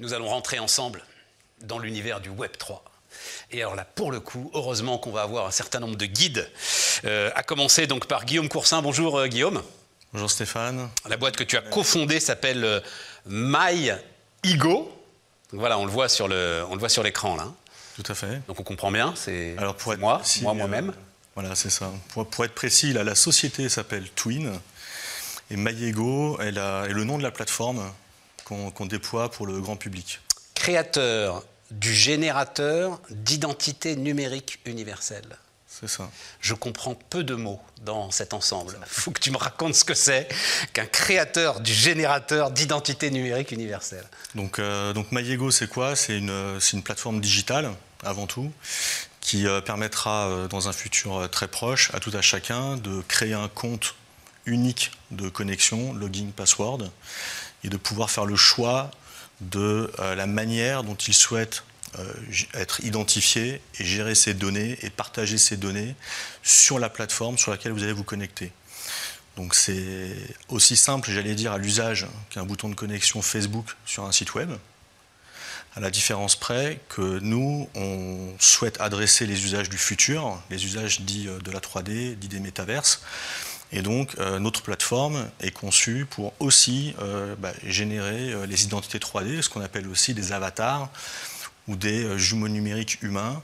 Nous allons rentrer ensemble dans l'univers du Web 3. Et alors là, pour le coup, heureusement qu'on va avoir un certain nombre de guides, euh, à commencer donc par Guillaume Coursin. Bonjour euh, Guillaume. Bonjour Stéphane. La boîte que tu as cofondée s'appelle euh, MyEgo. Donc voilà, on le voit sur le, on le voit sur l'écran là. Tout à fait. Donc on comprend bien, c'est Alors pour être moi, précis, moi euh, moi-même. voilà, c'est ça. Pour, pour être précis, là, la société s'appelle Twin et MyEgo est, la- est le nom de la plateforme qu'on déploie pour le grand public. Créateur du générateur d'identité numérique universelle. C'est ça. Je comprends peu de mots dans cet ensemble. Il faut que tu me racontes ce que c'est qu'un créateur du générateur d'identité numérique universelle. Donc, euh, donc MyEgo, c'est quoi? C'est une, c'est une plateforme digitale, avant tout, qui euh, permettra, euh, dans un futur euh, très proche, à tout à chacun de créer un compte unique de connexion, login, password, et de pouvoir faire le choix de euh, la manière dont il souhaite euh, être identifié et gérer ses données et partager ses données sur la plateforme sur laquelle vous allez vous connecter. Donc c'est aussi simple, j'allais dire, à l'usage qu'un bouton de connexion Facebook sur un site web, à la différence près que nous, on souhaite adresser les usages du futur, les usages dits euh, de la 3D, dits des métaverses. Et donc, euh, notre plateforme est conçue pour aussi euh, bah, générer euh, les identités 3D, ce qu'on appelle aussi des avatars ou des jumeaux numériques humains.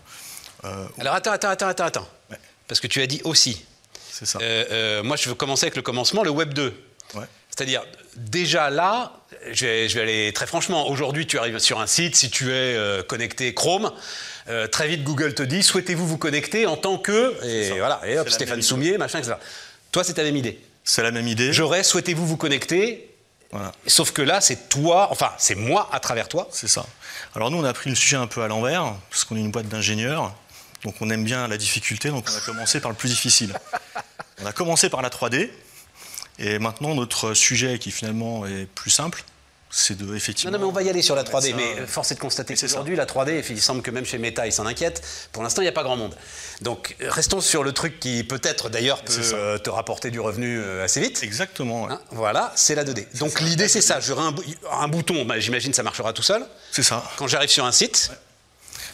Alors attends, attends, attends, attends, attends. Ouais. Parce que tu as dit aussi. c'est ça. Moi, je veux commencer avec le commencement, le Web 2. Ouais. C'est-à-dire, déjà là, je vais, je vais aller très franchement, aujourd'hui tu arrives sur un site, si tu es euh, connecté Chrome, euh, très vite Google te dit, souhaitez-vous vous connecter en tant que... Et voilà, et hop, Stéphane Soumier, machin, etc. Toi, c'est ta même idée. C'est la même idée. J'aurais, souhaitez-vous vous connecter, Voilà. sauf que là, c'est toi, enfin, c'est moi à travers toi. C'est ça. Alors nous, on a pris le sujet un peu à l'envers, parce qu'on est une boîte d'ingénieurs, donc on aime bien la difficulté, donc on a commencé par le plus difficile. On a commencé par la 3D, et maintenant notre sujet qui finalement est plus simple, c'est de Non, effectivement... non, mais on va y aller sur la 3D. Ça, Mais force est de constater qu'aujourd'hui, la 3D, il semble que même chez Meta, ils s'en inquiètent. Pour l'instant, il n'y a pas grand monde. Donc, euh, restons sur le truc qui peut-être d'ailleurs peut euh, te rapporter du revenu euh, assez vite. Exactement, ouais. Hein, voilà, c'est la 2D. Donc l'idée c'est ça, j'aurai un, bou- un bouton, bah, j'imagine ça marchera tout seul. c'est ça. Quand j'arrive sur un site,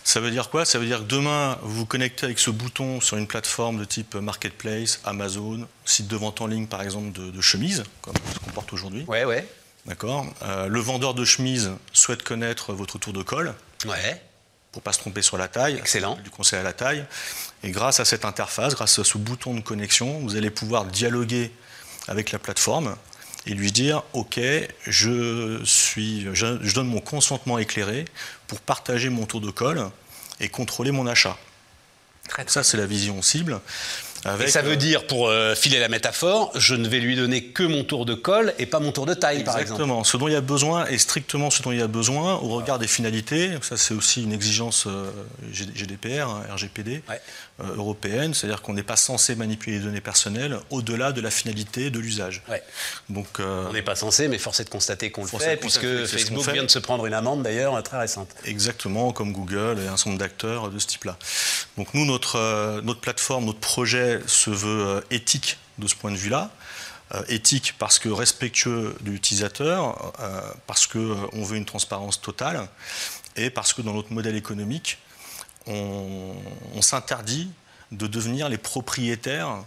Ça veut dire quoi? Ça veut dire que demain, vous vous connectez avec ce bouton sur une plateforme de type Marketplace, Amazon, site de vente en ligne par exemple de, de chemises, comme ce qu'on porte aujourd'hui. ouais, ouais, D'accord Euh, Le vendeur de chemises souhaite connaître votre tour de colle. ouais, pour pas se tromper sur la taille. Excellent. Du conseil à la taille. Et grâce à cette interface, grâce à ce bouton de connexion, vous allez pouvoir dialoguer avec la plateforme et lui dire OK, je, suis, je, je donne mon consentement éclairé pour partager mon tour de colle et contrôler mon achat. Très bien. Ça, c'est la vision cible. Et ça veut euh, dire, pour euh, filer la métaphore, je ne vais lui donner que mon tour de colle et pas mon tour de taille, par exemple. Exactement. Ce dont il y a besoin est strictement ce dont il y a besoin au regard des finalités. Ça, c'est aussi une exigence euh, GDPR, hein, RGPD Ouais. euh, européenne. C'est-à-dire qu'on n'est pas censé manipuler les données personnelles au-delà de la finalité de l'usage. Ouais. Donc, euh, On n'est pas censé, mais force est de constater qu'on le fait, puisque Facebook fait. vient de se prendre une amende d'ailleurs très récente. exactement comme Google et un certain nombre d'acteurs de ce type-là. Donc, nous, notre, notre plateforme, notre projet se veut euh, éthique de ce point de vue-là. Euh, éthique parce que respectueux de l'utilisateur, euh, parce qu'on veut une transparence totale, et parce que dans notre modèle économique, on, on s'interdit de devenir les propriétaires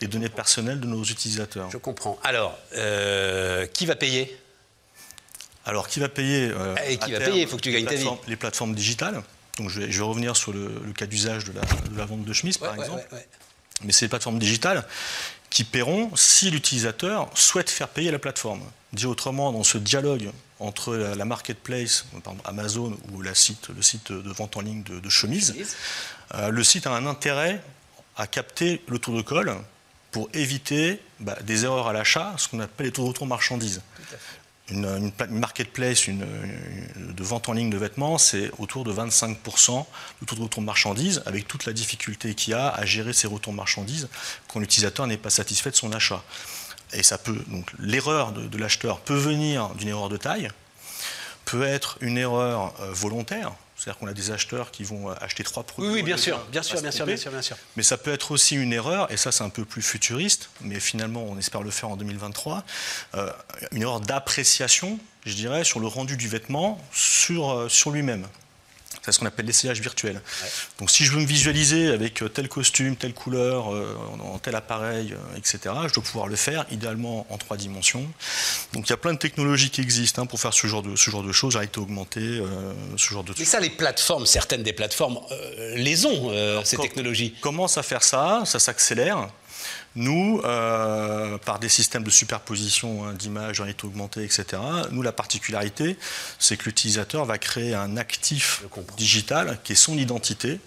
des données personnelles de nos utilisateurs. Je comprends. Alors, euh, qui va payer? Alors, qui va payer euh, Et qui va terme, payer? Il faut que tu gagnes ta vie. Les plateformes digitales. Donc, je vais, je vais revenir sur le, le cas d'usage de la, de la vente de chemises, par Ouais, exemple. ouais. Mais c'est les plateformes digitales qui paieront si l'utilisateur souhaite faire payer la plateforme. Dit autrement, dans ce dialogue entre la, la marketplace, par exemple Amazon ou la site, le site de vente en ligne de, de chemises, Chemise. euh, le site a un intérêt à capter le tour de colle pour éviter bah, des erreurs à l'achat, ce qu'on appelle les taux de retour marchandises. Une, une pla- une marketplace de vente en ligne de vêtements, c'est autour de 25% de taux de retour de marchandises, avec toute la difficulté qu'il y a à gérer ces retours de marchandises quand l'utilisateur n'est pas satisfait de son achat. Et ça peut, donc l'erreur de, de l'acheteur peut venir d'une erreur de taille, peut être une erreur euh, volontaire, C'est-à-dire qu'on a des acheteurs qui vont acheter trois produits. Oui, bien sûr, bien sûr, bien sûr, bien sûr, bien sûr. Mais ça peut être aussi une erreur, et ça c'est un peu plus futuriste, mais finalement on espère le faire en 2023, euh, une erreur d'appréciation, je dirais, sur le rendu du vêtement sur, euh, sur lui-même. C'est ce qu'on appelle l'essayage virtuel. Donc si je veux me visualiser avec euh, tel costume, telle couleur, euh, en tel appareil, euh, etc., je dois pouvoir le faire idéalement en trois dimensions. Donc il y a plein de technologies qui existent hein, pour faire ce genre de, ce genre de choses, réalité augmentée, ce genre de Mais ça, les plateformes, certaines des plateformes les ont, ces technologies. Commence à faire ça, ça s'accélère. Nous, euh, par des systèmes de superposition hein, d'images, réalité augmentée, etc., nous, la particularité, c'est que l'utilisateur va créer un actif digital qui est son identité,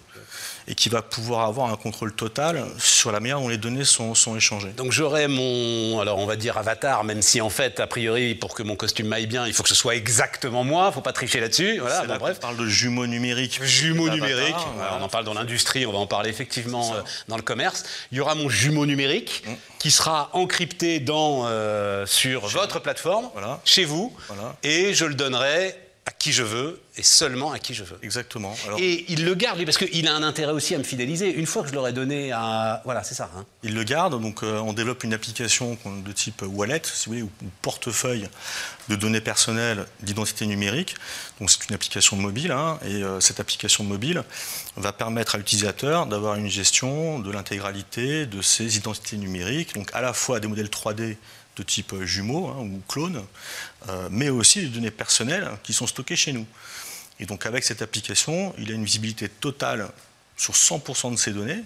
et qui va pouvoir avoir un contrôle total sur la manière dont les données sont, sont échangées. Donc j'aurai mon, alors on va dire avatar, même si en fait, a priori, pour que mon costume m'aille bien, il faut que ce soit exactement moi, il ne faut pas tricher là-dessus. Voilà, bon, bref. On parle de jumeaux numériques. Jumeaux numériques, on en parle dans l'industrie, on va en parler effectivement euh, dans le commerce. Il y aura mon jumeau numérique mm. qui sera encrypté dans, euh, sur votre plateforme, chez vous, et je le donnerai à qui je veux et seulement à qui je veux. Exactement. et il le garde, lui, parce qu'il a un intérêt aussi à me fidéliser. Une fois que je l'aurais donné à... Voilà, c'est ça. Hein. Il le garde, donc euh, on développe une application de type wallet, si vous voulez, ou, portefeuille de données personnelles d'identité numérique. Donc c'est une application mobile, hein, et euh, cette application mobile va permettre à l'utilisateur d'avoir une gestion de l'intégralité de ses identités numériques, donc à la fois des modèles 3D de type euh, jumeaux hein, ou clones, euh, mais aussi des données personnelles qui sont stockées chez nous. Et donc avec cette application, il a une visibilité totale sur 100% de ces données,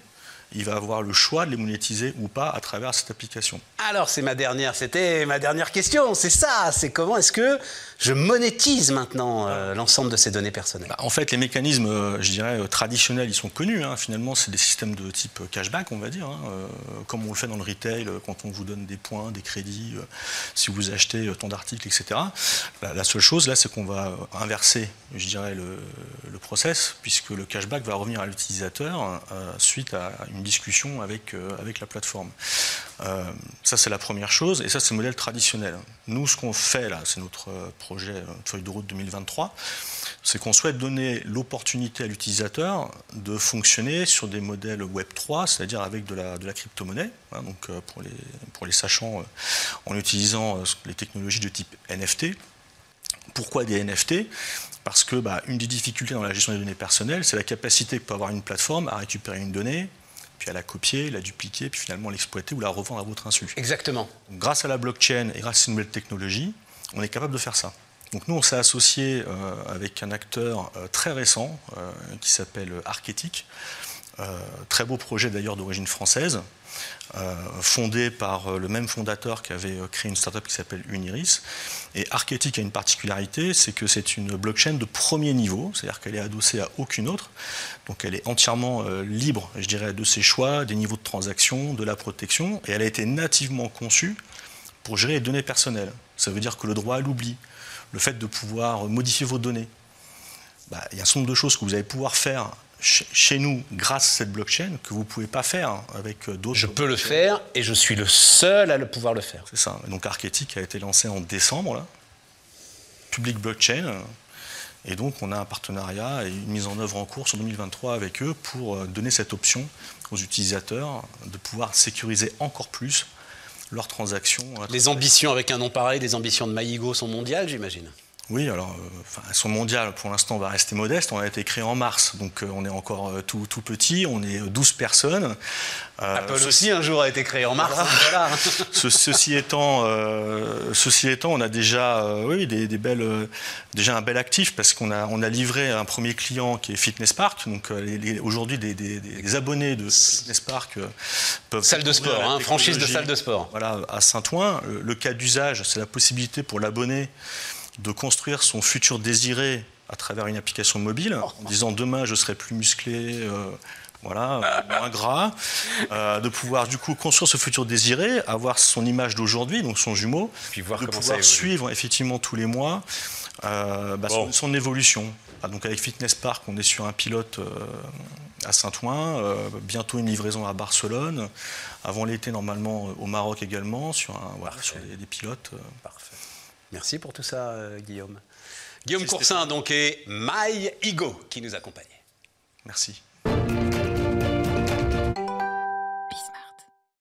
il va avoir le choix de les monétiser ou pas à travers cette application. Alors c'est ma dernière, c'était ma dernière question, c'est ça, c'est comment est-ce que je monétise maintenant euh, l'ensemble de ces données personnelles? Bah, En fait, les mécanismes, euh, je dirais, euh, traditionnels, ils sont connus. Hein. Finalement, c'est des systèmes de type cashback, on va dire, hein. comme on le fait dans le retail, quand on vous donne des points, des crédits, si vous achetez tant d'articles, etc. La, seule chose là, c'est qu'on va inverser, je dirais, le, le, process, puisque le cashback va revenir à l'utilisateur suite à une discussion avec, avec la plateforme. ça, c'est la première chose, et ça, c'est le modèle traditionnel. Nous, ce qu'on fait là, c'est notre projet, euh, feuille de route 2023, c'est qu'on souhaite donner l'opportunité à l'utilisateur de fonctionner sur des modèles Web 3, c'est-à-dire avec de la, de la crypto-monnaie, hein, donc euh, pour les, pour les sachants, euh, en utilisant les technologies de type NFT. Pourquoi des NFT Parce que bah, une des difficultés dans la gestion des données personnelles, c'est la capacité que peut avoir une plateforme à récupérer une donnée, puis à la copier, la dupliquer, puis finalement l'exploiter ou la revendre à votre insu. Exactement. grâce à la blockchain et grâce à une nouvelle technologie, on est capable de faire ça. Donc nous, on s'est associé euh, avec un acteur euh, très récent euh, qui s'appelle Archetic. Très beau projet d'ailleurs d'origine française, fondé par le même fondateur qui avait créé une startup qui s'appelle Uniris. Et Archetic a une particularité, c'est que c'est une blockchain de premier niveau, c'est-à-dire qu'elle est adossée à aucune autre. Donc elle est entièrement libre, je dirais, de ses choix, des niveaux de transaction, de la protection, et elle a été nativement conçue pour gérer les données personnelles. Ça veut dire que le droit à l'oubli, le fait de pouvoir modifier vos données, bah, il y a un certain nombre de choses que vous allez pouvoir faire chez nous grâce à cette blockchain que vous ne pouvez pas faire avec d'autres. Je peux le faire et je suis le seul à le pouvoir le faire. C'est ça. Donc Archetic a été lancé en décembre, là. Public blockchain. Et donc on a un partenariat et une mise en œuvre en cours sur 2023 avec eux pour euh, donner cette option aux utilisateurs de pouvoir sécuriser encore plus leurs transactions. Les ambitions avec un nom pareil, des ambitions de Maïgo sont mondiales, j'imagine oui, alors, euh, elles sont mondiales. Pour l'instant, va rester modeste. On a été créé en mars, donc euh, on est encore euh, tout, tout, petit. On est 12 personnes. Apple aussi, un jour, a été créé en mars. ceci, étant, ceci étant, on a déjà, oui, des, belles, déjà un bel actif parce qu'on a, on a livré un premier client qui est Fitness Park. Donc, aujourd'hui, des, abonnés de Fitness Park peuvent. Salle de sport, hein, franchise de salle de sport. Voilà, à Saint-Ouen. le cas d'usage, c'est la possibilité pour l'abonné de construire son futur désiré à travers une application mobile, en disant demain je serai plus musclé, euh, voilà, moins gras, euh, de pouvoir du coup construire ce futur désiré, avoir son image d'aujourd'hui, donc son jumeau, Puis voir de pouvoir suivre effectivement tous les mois euh, bah, son, évolution. Ah, donc avec Fitness Park, on est sur un pilote à Saint-Ouen, bientôt une livraison à Barcelone, avant l'été normalement au Maroc également, sur, un, sur des, des pilotes. Parfait. Merci pour tout ça, euh, Guillaume. Guillaume Coursin, donc, et MyEgo qui nous accompagne. Merci.